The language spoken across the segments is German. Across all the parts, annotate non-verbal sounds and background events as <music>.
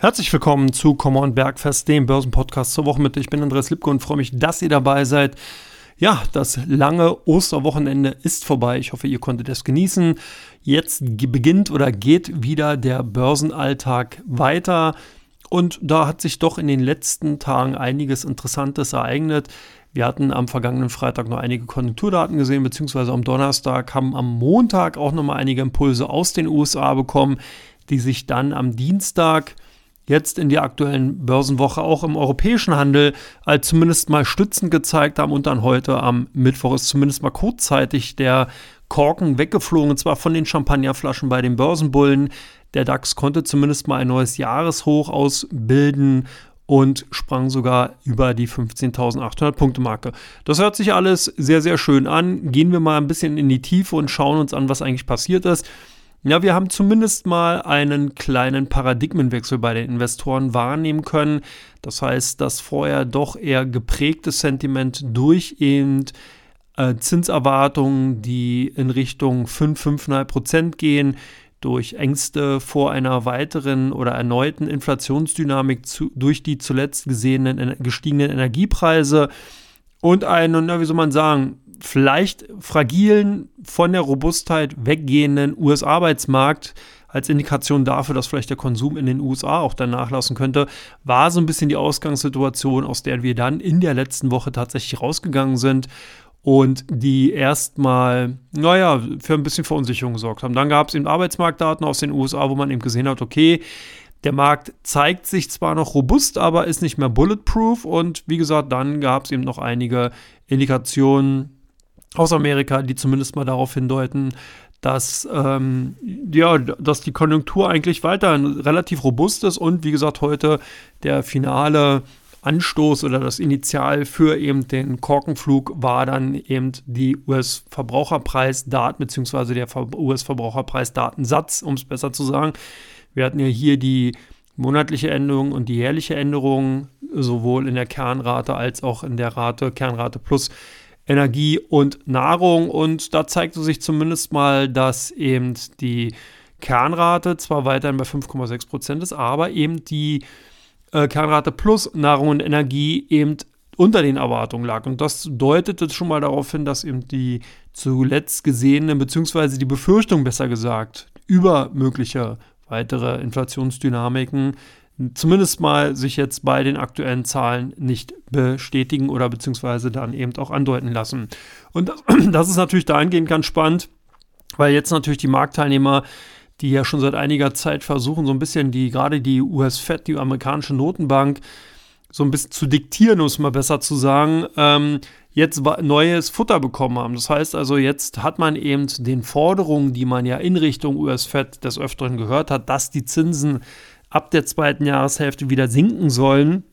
Herzlich willkommen zu Come On Bergfest, dem Börsenpodcast zur Woche mit. Ich bin Andreas Lipke und freue mich, dass ihr dabei seid. Ja, das lange Osterwochenende ist vorbei. Ich hoffe, ihr konntet es genießen. Jetzt beginnt oder geht wieder der Börsenalltag weiter. Und da hat sich doch in den letzten Tagen einiges Interessantes ereignet. Wir hatten am vergangenen Freitag noch einige Konjunkturdaten gesehen, beziehungsweise am Donnerstag haben am Montag auch noch mal einige Impulse aus den USA bekommen, die sich dann am Dienstag jetzt in der aktuellen Börsenwoche auch im europäischen Handel als zumindest mal stützend gezeigt haben und dann heute am Mittwoch ist zumindest mal kurzzeitig der Korken weggeflogen, und zwar von den Champagnerflaschen bei den Börsenbullen. Der DAX konnte zumindest mal ein neues Jahreshoch ausbilden und sprang sogar über die 15.800 Punkte Marke. Das hört sich alles sehr, sehr schön an. Gehen wir mal ein bisschen in die Tiefe und schauen uns an, was eigentlich passiert ist. Ja, wir haben zumindest mal einen kleinen Paradigmenwechsel bei den Investoren wahrnehmen können. Das heißt, das vorher doch eher geprägte Sentiment durch eben äh, Zinserwartungen, die in Richtung 5, 5,5 Prozent gehen, durch Ängste vor einer weiteren oder erneuten Inflationsdynamik zu, durch die zuletzt gesehenen gestiegenen Energiepreise und einen, na, wie soll man sagen, vielleicht fragilen, von der Robustheit weggehenden US-Arbeitsmarkt als Indikation dafür, dass vielleicht der Konsum in den USA auch dann nachlassen könnte, war so ein bisschen die Ausgangssituation, aus der wir dann in der letzten Woche tatsächlich rausgegangen sind und die erstmal, naja, für ein bisschen Verunsicherung gesorgt haben. Dann gab es eben Arbeitsmarktdaten aus den USA, wo man eben gesehen hat, okay, der Markt zeigt sich zwar noch robust, aber ist nicht mehr bulletproof. Und wie gesagt, dann gab es eben noch einige Indikationen, aus Amerika, die zumindest mal darauf hindeuten, dass, ähm, ja, dass die Konjunktur eigentlich weiterhin relativ robust ist und wie gesagt, heute der finale Anstoß oder das Initial für eben den Korkenflug war dann eben die US-Verbraucherpreisdaten beziehungsweise der US-Verbraucherpreisdatensatz, um es besser zu sagen. Wir hatten ja hier die monatliche Änderung und die jährliche Änderung sowohl in der Kernrate als auch in der Rate Kernrate plus Energie und Nahrung. Und da zeigte sich zumindest mal, dass eben die Kernrate zwar weiterhin bei 5,6 Prozent ist, aber eben die äh, Kernrate plus Nahrung und Energie eben unter den Erwartungen lag. Und das deutete schon mal darauf hin, dass eben die zuletzt gesehene, beziehungsweise die Befürchtung besser gesagt, über mögliche weitere Inflationsdynamiken zumindest mal sich jetzt bei den aktuellen Zahlen nicht bestätigen oder beziehungsweise dann eben auch andeuten lassen. Und <clears throat> das, ist natürlich dahingehend ganz spannend, weil jetzt natürlich die Marktteilnehmer die ja schon seit einiger Zeit versuchen, so ein bisschen die, gerade die US-Fed, die amerikanische Notenbank, so ein bisschen zu diktieren, um es mal besser zu sagen, ähm, jetzt neues Futter bekommen haben. Das heißt also, jetzt hat man eben den Forderungen, die man ja in Richtung US-Fed des Öfteren gehört hat, dass die Zinsen ab der zweiten Jahreshälfte wieder sinken sollen,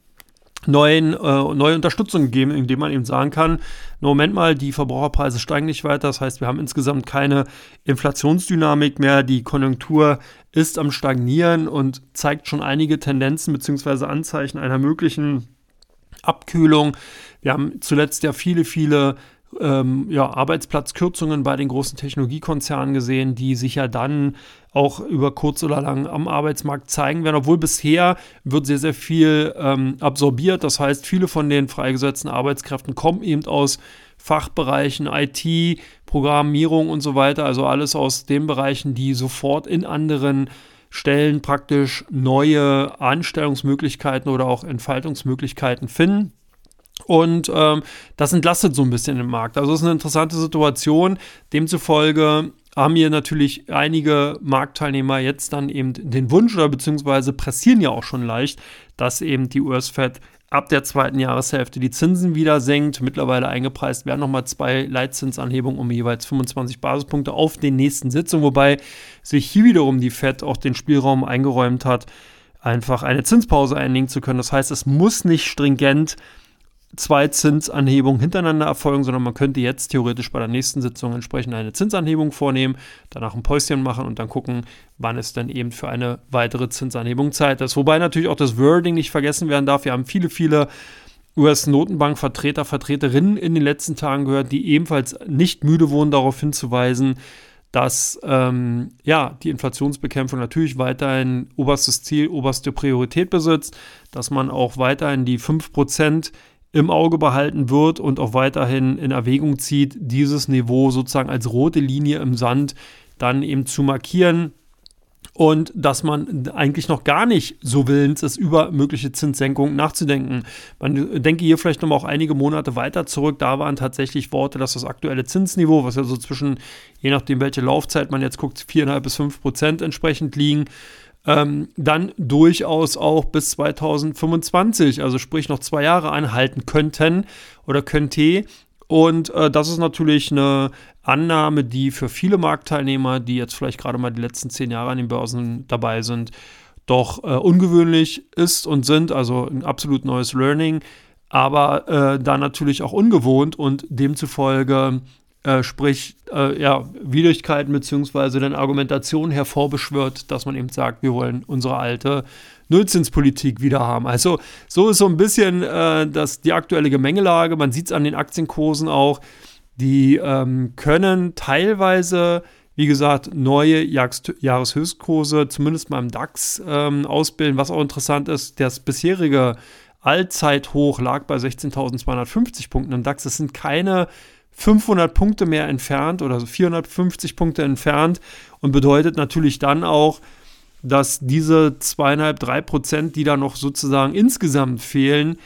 neuen, äh, neue Unterstützung geben, indem man eben sagen kann, Moment mal, die Verbraucherpreise steigen nicht weiter, das heißt, wir haben insgesamt keine Inflationsdynamik mehr, die Konjunktur ist am Stagnieren und zeigt schon einige Tendenzen bzw. Anzeichen einer möglichen Abkühlung. Wir haben zuletzt ja viele, viele ähm, ja, Arbeitsplatzkürzungen bei den großen Technologiekonzernen gesehen, die sich ja dann auch über kurz oder lang am Arbeitsmarkt zeigen werden. Obwohl bisher wird sehr, sehr viel ähm, absorbiert. Das heißt, viele von den freigesetzten Arbeitskräften kommen eben aus Fachbereichen, IT, Programmierung und so weiter. Also alles aus den Bereichen, die sofort in anderen Stellen praktisch neue Anstellungsmöglichkeiten oder auch Entfaltungsmöglichkeiten finden. Und ähm, das entlastet so ein bisschen den Markt. Also es ist eine interessante Situation. Demzufolge haben hier natürlich einige Marktteilnehmer jetzt dann eben den Wunsch oder beziehungsweise pressieren ja auch schon leicht, dass eben die US-Fed ab der zweiten Jahreshälfte die Zinsen wieder senkt. Mittlerweile eingepreist werden nochmal zwei Leitzinsanhebungen um jeweils 25 Basispunkte auf den nächsten Sitzungen, wobei sich hier wiederum die Fed auch den Spielraum eingeräumt hat, einfach eine Zinspause einlegen zu können. Das heißt, es muss nicht stringent zwei Zinsanhebungen hintereinander erfolgen, sondern man könnte jetzt theoretisch bei der nächsten Sitzung entsprechend eine Zinsanhebung vornehmen, danach ein Päuschen machen und dann gucken, wann es dann eben für eine weitere Zinsanhebung Zeit ist. Wobei natürlich auch das Wording nicht vergessen werden darf. Wir haben viele, viele US-Notenbank-Vertreter, Vertreterinnen in den letzten Tagen gehört, die ebenfalls nicht müde wurden, darauf hinzuweisen, dass ähm, ja, die Inflationsbekämpfung natürlich weiterhin oberstes Ziel, oberste Priorität besitzt, dass man auch weiterhin die 5% im Auge behalten wird und auch weiterhin in Erwägung zieht, dieses Niveau sozusagen als rote Linie im Sand dann eben zu markieren und dass man eigentlich noch gar nicht so willens ist, über mögliche Zinssenkungen nachzudenken. Man denke hier vielleicht noch mal auch einige Monate weiter zurück. Da waren tatsächlich Worte, dass das aktuelle Zinsniveau, was ja so zwischen, je nachdem welche Laufzeit man jetzt guckt, 4,5 bis 5 Prozent entsprechend liegen, ähm, dann durchaus auch bis 2025, also sprich noch zwei Jahre anhalten könnten oder könnte. Und äh, das ist natürlich eine Annahme, die für viele Marktteilnehmer, die jetzt vielleicht gerade mal die letzten zehn Jahre an den Börsen dabei sind, doch äh, ungewöhnlich ist und sind, also ein absolut neues Learning, aber äh, da natürlich auch ungewohnt und demzufolge äh, sprich äh, ja, Widrigkeiten bzw. dann Argumentation hervorbeschwört, dass man eben sagt, wir wollen unsere alte Nullzinspolitik wieder haben. Also so ist so ein bisschen äh, das, die aktuelle Gemengelage. Man sieht es an den Aktienkursen auch. Die ähm, können teilweise, wie gesagt, neue Jahreshöchstkurse, zumindest mal im DAX, ähm, ausbilden. Was auch interessant ist, das bisherige Allzeithoch lag bei 16.250 Punkten im DAX. Das sind keine 500 Punkte mehr entfernt oder 450 Punkte entfernt und bedeutet natürlich dann auch, dass diese zweieinhalb, drei Prozent, die da noch sozusagen insgesamt fehlen,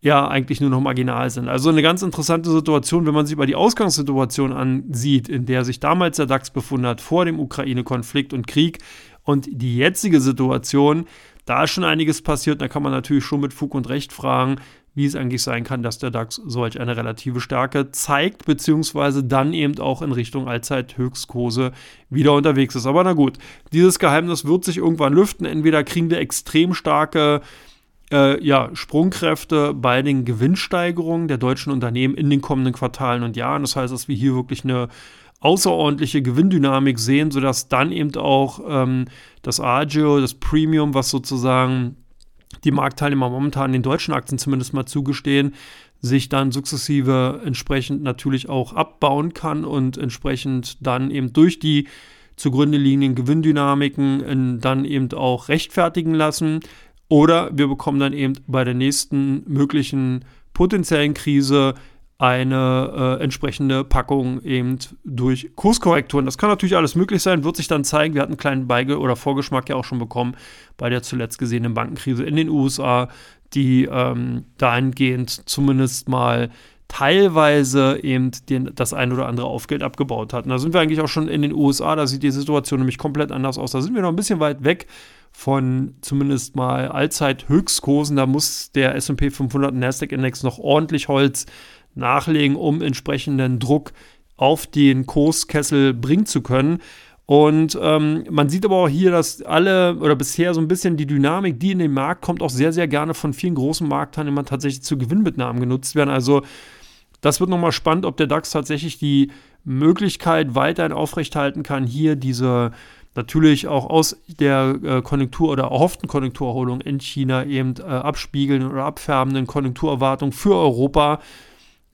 ja eigentlich nur noch marginal sind. Also eine ganz interessante Situation, wenn man sich über die Ausgangssituation ansieht, in der sich damals der DAX befunden hat, vor dem Ukraine-Konflikt und Krieg und die jetzige Situation, da ist schon einiges passiert. Da kann man natürlich schon mit Fug und Recht fragen, wie es eigentlich sein kann, dass der DAX solch eine relative Stärke zeigt, beziehungsweise dann eben auch in Richtung Allzeithöchstkurse wieder unterwegs ist. Aber na gut, dieses Geheimnis wird sich irgendwann lüften. Entweder kriegen wir extrem starke äh, ja, Sprungkräfte bei den Gewinnsteigerungen der deutschen Unternehmen in den kommenden Quartalen und Jahren. Das heißt, dass wir hier wirklich eine außerordentliche Gewinndynamik sehen, sodass dann eben auch ähm, das Agio, das Premium, was sozusagen die Marktteilnehmer momentan den deutschen Aktien zumindest mal zugestehen, sich dann sukzessive entsprechend natürlich auch abbauen kann und entsprechend dann eben durch die zugrunde liegenden Gewinndynamiken dann eben auch rechtfertigen lassen. Oder wir bekommen dann eben bei der nächsten möglichen potenziellen Krise eine äh, entsprechende Packung eben durch Kurskorrekturen. Das kann natürlich alles möglich sein, wird sich dann zeigen. Wir hatten einen kleinen Beige- oder Vorgeschmack ja auch schon bekommen bei der zuletzt gesehenen Bankenkrise in den USA, die ähm, dahingehend zumindest mal teilweise eben den, das ein oder andere Aufgeld abgebaut hatten. Da sind wir eigentlich auch schon in den USA, da sieht die Situation nämlich komplett anders aus. Da sind wir noch ein bisschen weit weg von zumindest mal Allzeithöchstkursen. Da muss der S&P 500 Nasdaq Index noch ordentlich Holz nachlegen, um entsprechenden Druck auf den Kurskessel bringen zu können. Und ähm, man sieht aber auch hier, dass alle oder bisher so ein bisschen die Dynamik, die in den Markt kommt, auch sehr, sehr gerne von vielen großen Marktteilnehmern tatsächlich zu Gewinnmitnahmen genutzt werden. Also das wird nochmal spannend, ob der DAX tatsächlich die Möglichkeit weiterhin aufrechthalten kann, hier diese natürlich auch aus der äh, Konjunktur oder erhofften Konjunkturerholung in China eben äh, abspiegeln oder abfärbenden Konjunkturerwartungen für Europa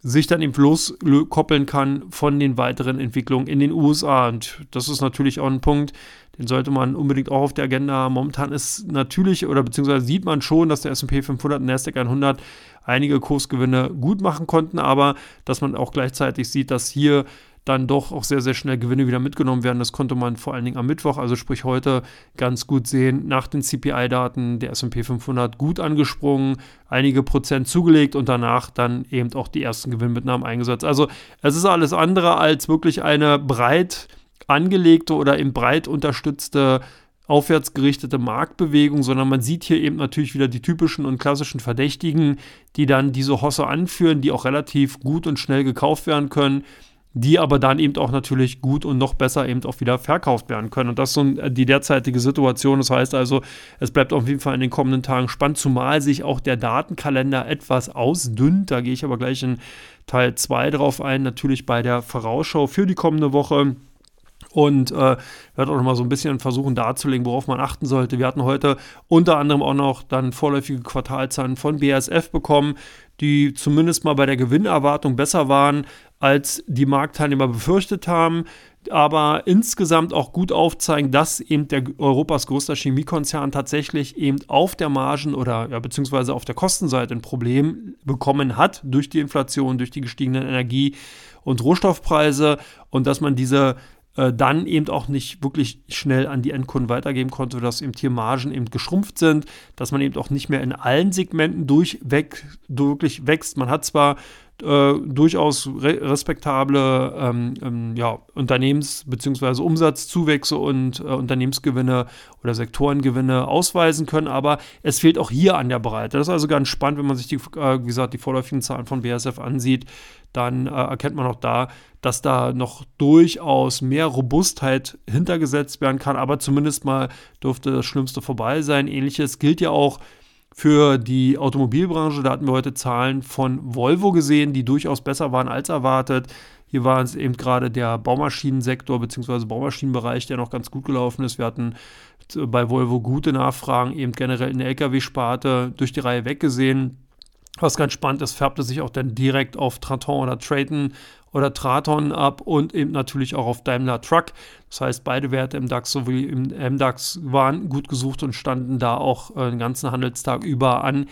sich dann eben loskoppeln kann von den weiteren Entwicklungen in den USA. Und das ist natürlich auch ein Punkt, den sollte man unbedingt auch auf der Agenda haben. Momentan ist natürlich oder beziehungsweise sieht man schon, dass der S&P 500 und Nasdaq 100 einige Kursgewinne gut machen konnten, aber dass man auch gleichzeitig sieht, dass hier dann doch auch sehr, sehr schnell Gewinne wieder mitgenommen werden. Das konnte man vor allen Dingen am Mittwoch, also sprich heute, ganz gut sehen. Nach den CPI-Daten der SP 500 gut angesprungen, einige Prozent zugelegt und danach dann eben auch die ersten Gewinnmitnahmen eingesetzt. Also es ist alles andere als wirklich eine breit angelegte oder eben breit unterstützte aufwärtsgerichtete Marktbewegung, sondern man sieht hier eben natürlich wieder die typischen und klassischen Verdächtigen, die dann diese Hosse anführen, die auch relativ gut und schnell gekauft werden können die aber dann eben auch natürlich gut und noch besser eben auch wieder verkauft werden können. Und das ist so die derzeitige Situation. Das heißt also, es bleibt auf jeden Fall in den kommenden Tagen spannend, zumal sich auch der Datenkalender etwas ausdünnt. Da gehe ich aber gleich in Teil 2 drauf ein, natürlich bei der Vorausschau für die kommende Woche und äh, werde auch noch mal so ein bisschen versuchen darzulegen, worauf man achten sollte. Wir hatten heute unter anderem auch noch dann vorläufige Quartalzahlen von BASF bekommen, die zumindest mal bei der Gewinnerwartung besser waren, als die Marktteilnehmer befürchtet haben. aber insgesamt auch gut aufzeigen, dass eben der Europas größter Chemiekonzern tatsächlich eben auf der Margen- oder ja, beziehungsweise auf der Kostenseite ein Problem bekommen hat durch die Inflation, durch die gestiegenen Energie- und Rohstoffpreise und dass man diese äh, dann eben auch nicht wirklich schnell an die Endkunden weitergeben konnte, dass eben hier Margen eben geschrumpft sind, dass man eben auch nicht mehr in allen Segmenten durchweg wirklich wächst. Man hat zwar äh, durchaus re respektable ähm, ähm, ja, Unternehmens- bzw. Umsatzzuwächse und äh, Unternehmensgewinne oder Sektorengewinne ausweisen können, aber es fehlt auch hier an der Breite. Das ist also ganz spannend, wenn man sich die, äh, wie gesagt, die vorläufigen Zahlen von BASF ansieht, dann äh, erkennt man auch da, dass da noch durchaus mehr Robustheit hintergesetzt werden kann, aber zumindest mal dürfte das Schlimmste vorbei sein. Ähnliches gilt ja auch für die Automobilbranche. Da hatten wir heute Zahlen von Volvo gesehen, die durchaus besser waren als erwartet. Hier war es eben gerade der Baumaschinensektor bzw. Baumaschinenbereich, der noch ganz gut gelaufen ist. Wir hatten bei Volvo gute Nachfragen, eben generell in der Lkw-Sparte durch die Reihe weggesehen. Was ganz spannend ist, färbte sich auch dann direkt auf Traton oder Traton oder Traton ab und eben natürlich auch auf Daimler Truck. Das heißt, beide Werte im DAX sowie im MDAX waren gut gesucht und standen da auch äh, den ganzen Handelstag über an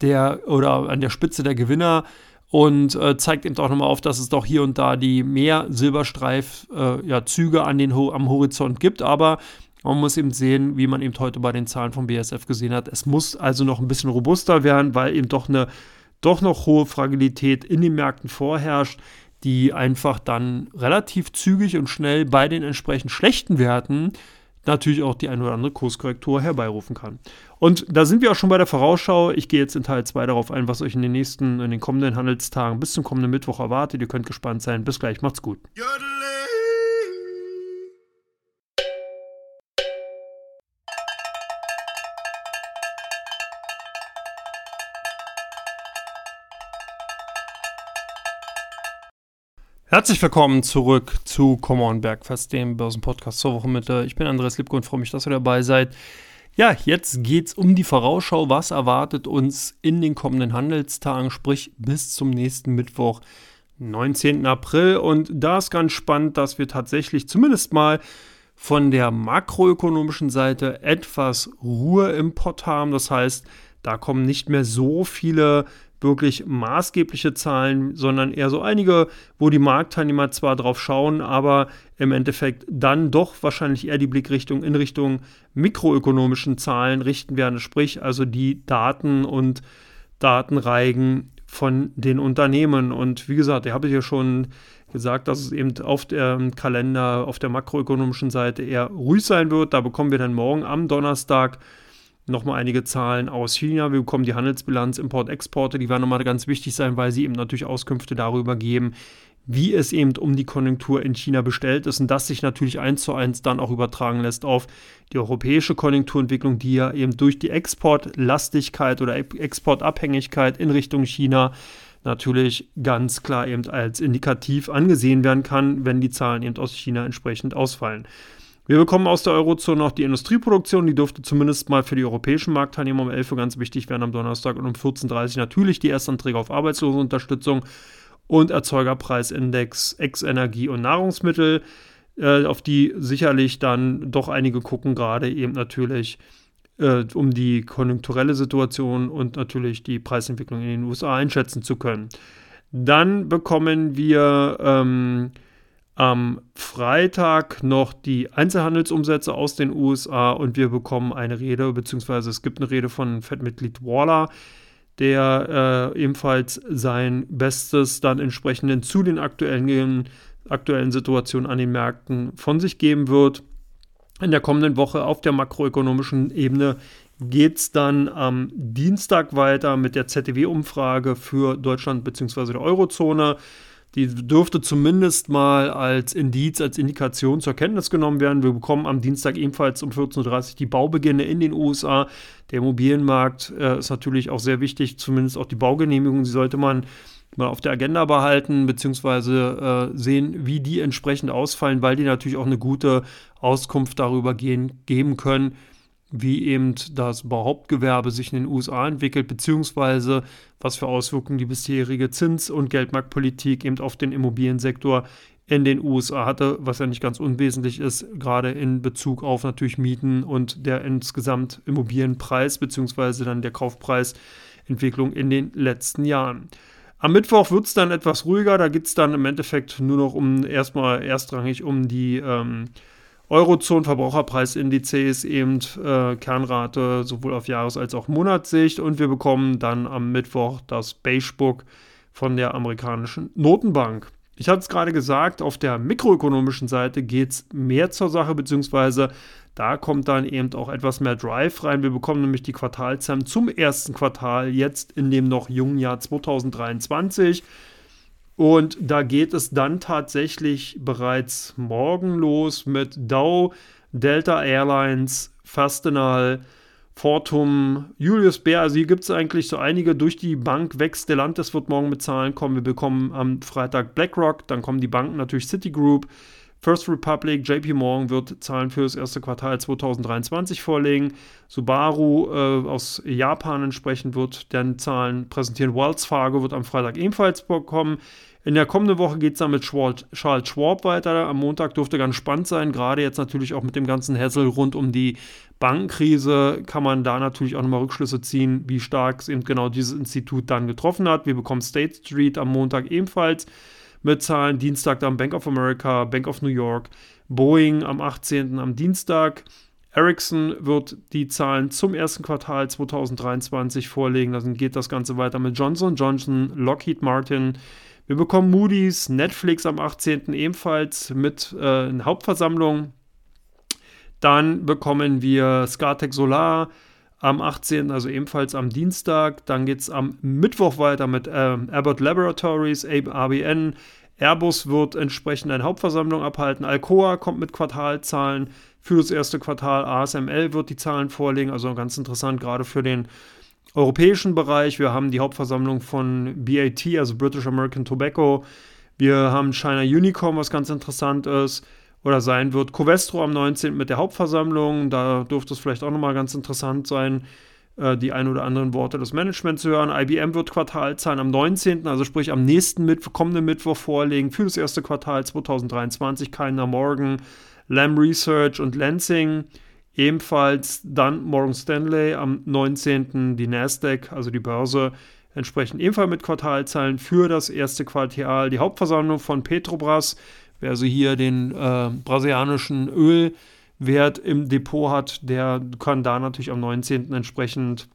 der oder an der Spitze der Gewinner und äh, zeigt eben auch nochmal auf, dass es doch hier und da die mehr Silberstreif-Züge äh, ja, an am Horizont gibt, aber man muss eben sehen, wie man eben heute bei den Zahlen vom BSF gesehen hat. Es muss also noch ein bisschen robuster werden, weil eben doch eine doch noch hohe Fragilität in den Märkten vorherrscht, die einfach dann relativ zügig und schnell bei den entsprechend schlechten Werten natürlich auch die eine oder andere Kurskorrektur herbeirufen kann. Und da sind wir auch schon bei der Vorausschau. Ich gehe jetzt in Teil 2 darauf ein, was euch in den nächsten, in den kommenden Handelstagen bis zum kommenden Mittwoch erwartet. Ihr könnt gespannt sein. Bis gleich, macht's gut. Jodele. Herzlich willkommen zurück zu Come On Bergfest, dem Börsenpodcast zur Wochenmitte. Ich bin Andreas Lipko und freue mich, dass ihr dabei seid. Ja, jetzt geht es um die Vorausschau. Was erwartet uns in den kommenden Handelstagen, sprich bis zum nächsten Mittwoch, 19. April. Und da ist ganz spannend, dass wir tatsächlich zumindest mal von der makroökonomischen Seite etwas Ruhe im Pott haben. Das heißt, da kommen nicht mehr so viele wirklich maßgebliche Zahlen, sondern eher so einige, wo die Marktteilnehmer zwar drauf schauen, aber im Endeffekt dann doch wahrscheinlich eher die Blickrichtung in Richtung mikroökonomischen Zahlen richten werden, sprich also die Daten und Datenreigen von den Unternehmen. Und wie gesagt, ich habe ja schon gesagt, dass es eben auf dem Kalender, auf der makroökonomischen Seite eher ruhig sein wird. Da bekommen wir dann morgen am Donnerstag nochmal einige Zahlen aus China. Wir bekommen die Handelsbilanz, Import-Exporte, die werden nochmal ganz wichtig sein, weil sie eben natürlich Auskünfte darüber geben, wie es eben um die Konjunktur in China bestellt ist und das sich natürlich eins zu eins dann auch übertragen lässt auf die europäische Konjunkturentwicklung, die ja eben durch die Exportlastigkeit oder Exportabhängigkeit in Richtung China natürlich ganz klar eben als indikativ angesehen werden kann, wenn die Zahlen eben aus China entsprechend ausfallen. Wir bekommen aus der Eurozone noch die Industrieproduktion, die dürfte zumindest mal für die europäischen Marktteilnehmer um 11 Uhr ganz wichtig werden am Donnerstag und um 14.30 Uhr natürlich die Erstanträge auf Arbeitslosenunterstützung und Erzeugerpreisindex, Ex-Energie und Nahrungsmittel, äh, auf die sicherlich dann doch einige gucken, gerade eben natürlich äh, um die konjunkturelle Situation und natürlich die Preisentwicklung in den USA einschätzen zu können. Dann bekommen wir ähm, am Freitag noch die Einzelhandelsumsätze aus den USA und wir bekommen eine Rede, beziehungsweise es gibt eine Rede von Fettmitglied Waller, der äh, ebenfalls sein Bestes dann entsprechend zu den aktuellen, aktuellen Situationen an den Märkten von sich geben wird. In der kommenden Woche auf der makroökonomischen Ebene geht es dann am Dienstag weiter mit der ZDW-Umfrage für Deutschland bzw. der Eurozone. Die dürfte zumindest mal als Indiz, als Indikation zur Kenntnis genommen werden. Wir bekommen am Dienstag ebenfalls um 14.30 Uhr die Baubeginne in den USA. Der Immobilienmarkt äh, ist natürlich auch sehr wichtig, zumindest auch die Baugenehmigung. Die sollte man mal auf der Agenda behalten, beziehungsweise äh, sehen, wie die entsprechend ausfallen, weil die natürlich auch eine gute Auskunft darüber gehen, geben können, wie eben das Behauptgewerbe sich in den USA entwickelt, beziehungsweise was für Auswirkungen die bisherige Zins- und Geldmarktpolitik eben auf den Immobiliensektor in den USA hatte, was ja nicht ganz unwesentlich ist, gerade in Bezug auf natürlich Mieten und der insgesamt Immobilienpreis beziehungsweise dann der Kaufpreisentwicklung in den letzten Jahren. Am Mittwoch wird es dann etwas ruhiger, da geht es dann im Endeffekt nur noch um erstmal erstrangig um die ähm, Eurozone-Verbraucherpreisindizes, eben äh, Kernrate sowohl auf Jahres- als auch Monatssicht und wir bekommen dann am Mittwoch das Beige Book von der amerikanischen Notenbank. Ich hatte es gerade gesagt, auf der mikroökonomischen Seite geht es mehr zur Sache, beziehungsweise da kommt dann eben auch etwas mehr Drive rein. Wir bekommen nämlich die Quartalzahlen zum ersten Quartal jetzt in dem noch jungen Jahr 2023. Und da geht es dann tatsächlich bereits morgen los mit Dow, Delta Airlines, Fastenal, Fortum, Julius Bär, also hier gibt es eigentlich so einige durch die Bank weg. Stellantis wird morgen mit Zahlen kommen. Wir bekommen am Freitag BlackRock, dann kommen die Banken natürlich Citigroup, First Republic, JP Morgan wird Zahlen für das erste Quartal 2023 vorlegen. Subaru äh, aus Japan entsprechend wird dann Zahlen präsentieren. Wells Fargo wird am Freitag ebenfalls bekommen. In der kommenden Woche geht es dann mit Charles Schwab weiter. Am Montag dürfte ganz spannend sein, gerade jetzt natürlich auch mit dem ganzen Hassel rund um die Bankenkrise kann man da natürlich auch nochmal Rückschlüsse ziehen, wie stark es eben genau dieses Institut dann getroffen hat. Wir bekommen State Street am Montag ebenfalls mit Zahlen. Dienstag dann Bank of America, Bank of New York, Boeing am 18. am Dienstag. Ericsson wird die Zahlen zum ersten Quartal 2023 vorlegen. Dann geht das Ganze weiter mit Johnson Johnson, Lockheed Martin, wir bekommen Moody's, Netflix am 18. ebenfalls mit äh, Hauptversammlung. Dann bekommen wir Scartech Solar am 18., also ebenfalls am Dienstag. Dann geht es am Mittwoch weiter mit ähm, Abbott Laboratories, ABN. Airbus wird entsprechend eine Hauptversammlung abhalten. Alcoa kommt mit Quartalzahlen für das erste Quartal. ASML wird die Zahlen vorlegen, also ganz interessant, gerade für den europäischen Bereich. Wir haben die Hauptversammlung von BAT, also British American Tobacco. Wir haben China Unicorn, was ganz interessant ist oder sein wird. Covestro am 19. mit der Hauptversammlung. Da dürfte es vielleicht auch nochmal ganz interessant sein, äh, die ein oder anderen Worte des Managements zu hören. IBM wird Quartalzahlen am 19., also sprich am nächsten Mittwoch, kommenden Mittwoch vorlegen für das erste Quartal 2023. Keiner Morgan, Lam Research und Lansing. Ebenfalls dann Morgan Stanley am 19. die Nasdaq, also die Börse, entsprechend ebenfalls mit Quartalzahlen für das erste Quartal. Die Hauptversammlung von Petrobras, wer also hier den äh, brasilianischen Ölwert im Depot hat, der kann da natürlich am 19. entsprechend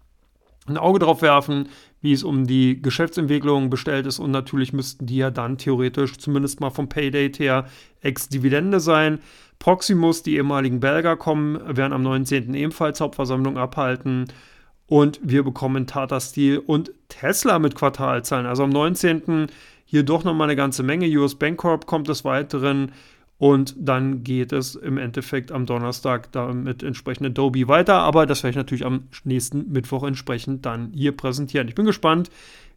ein Auge drauf werfen, wie es um die Geschäftsentwicklung bestellt ist. Und natürlich müssten die ja dann theoretisch zumindest mal vom Paydate her ex-Dividende sein. Proximus, die ehemaligen Belger, kommen, werden am 19. ebenfalls Hauptversammlung abhalten. Und wir bekommen Tata Steel und Tesla mit Quartalzahlen. Also am 19. hier doch nochmal eine ganze Menge. US Bancorp kommt des Weiteren. Und dann geht es im Endeffekt am Donnerstag damit entsprechend Adobe weiter. Aber das werde ich natürlich am nächsten Mittwoch entsprechend dann hier präsentieren. Ich bin gespannt,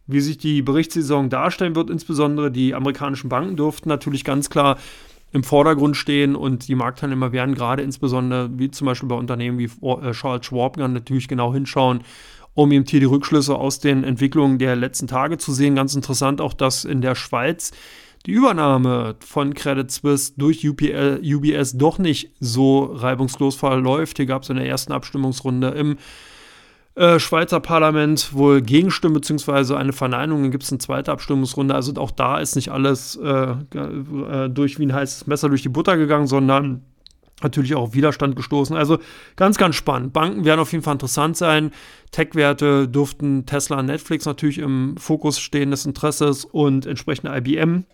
wie sich die Berichtssaison darstellen wird. Insbesondere die amerikanischen Banken durften natürlich ganz klar im Vordergrund stehen und die Marktteilnehmer werden gerade insbesondere, wie zum Beispiel bei Unternehmen wie äh, Charles Schwab, natürlich genau hinschauen, um eben hier die Rückschlüsse aus den Entwicklungen der letzten Tage zu sehen. Ganz interessant auch, dass in der Schweiz die Übernahme von Credit Suisse durch UPL, UBS doch nicht so reibungslos verläuft. Hier gab es in der ersten Abstimmungsrunde im äh, Schweizer Parlament wohl Gegenstimmen bzw. eine Verneinung. Dann gibt es eine zweite Abstimmungsrunde. Also auch da ist nicht alles äh, äh, durch wie ein heißes Messer durch die Butter gegangen, sondern natürlich auch auf Widerstand gestoßen. Also ganz, ganz spannend. Banken werden auf jeden Fall interessant sein. Tech-Werte durften Tesla und Netflix natürlich im Fokus stehen des Interesses und entsprechende IBM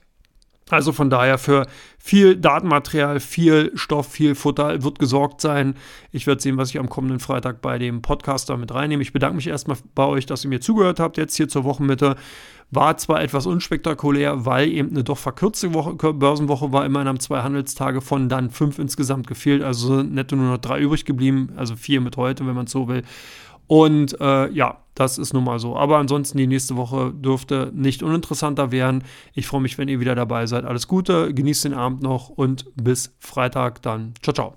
also von daher für viel Datenmaterial, viel Stoff, viel Futter wird gesorgt sein. Ich werde sehen, was ich am kommenden Freitag bei dem Podcast damit reinnehme. Ich bedanke mich erstmal bei euch, dass ihr mir zugehört habt jetzt hier zur Wochenmitte. War zwar etwas unspektakulär, weil eben eine doch verkürzte Woche, Börsenwoche war. Immerhin haben zwei Handelstage von dann fünf insgesamt gefehlt. Also netto nur noch drei übrig geblieben. Also vier mit heute, wenn man es so will. Und äh, ja, das ist nun mal so. Aber ansonsten die nächste Woche dürfte nicht uninteressanter werden. Ich freue mich, wenn ihr wieder dabei seid. Alles Gute, genießt den Abend noch und bis Freitag dann. Ciao, ciao.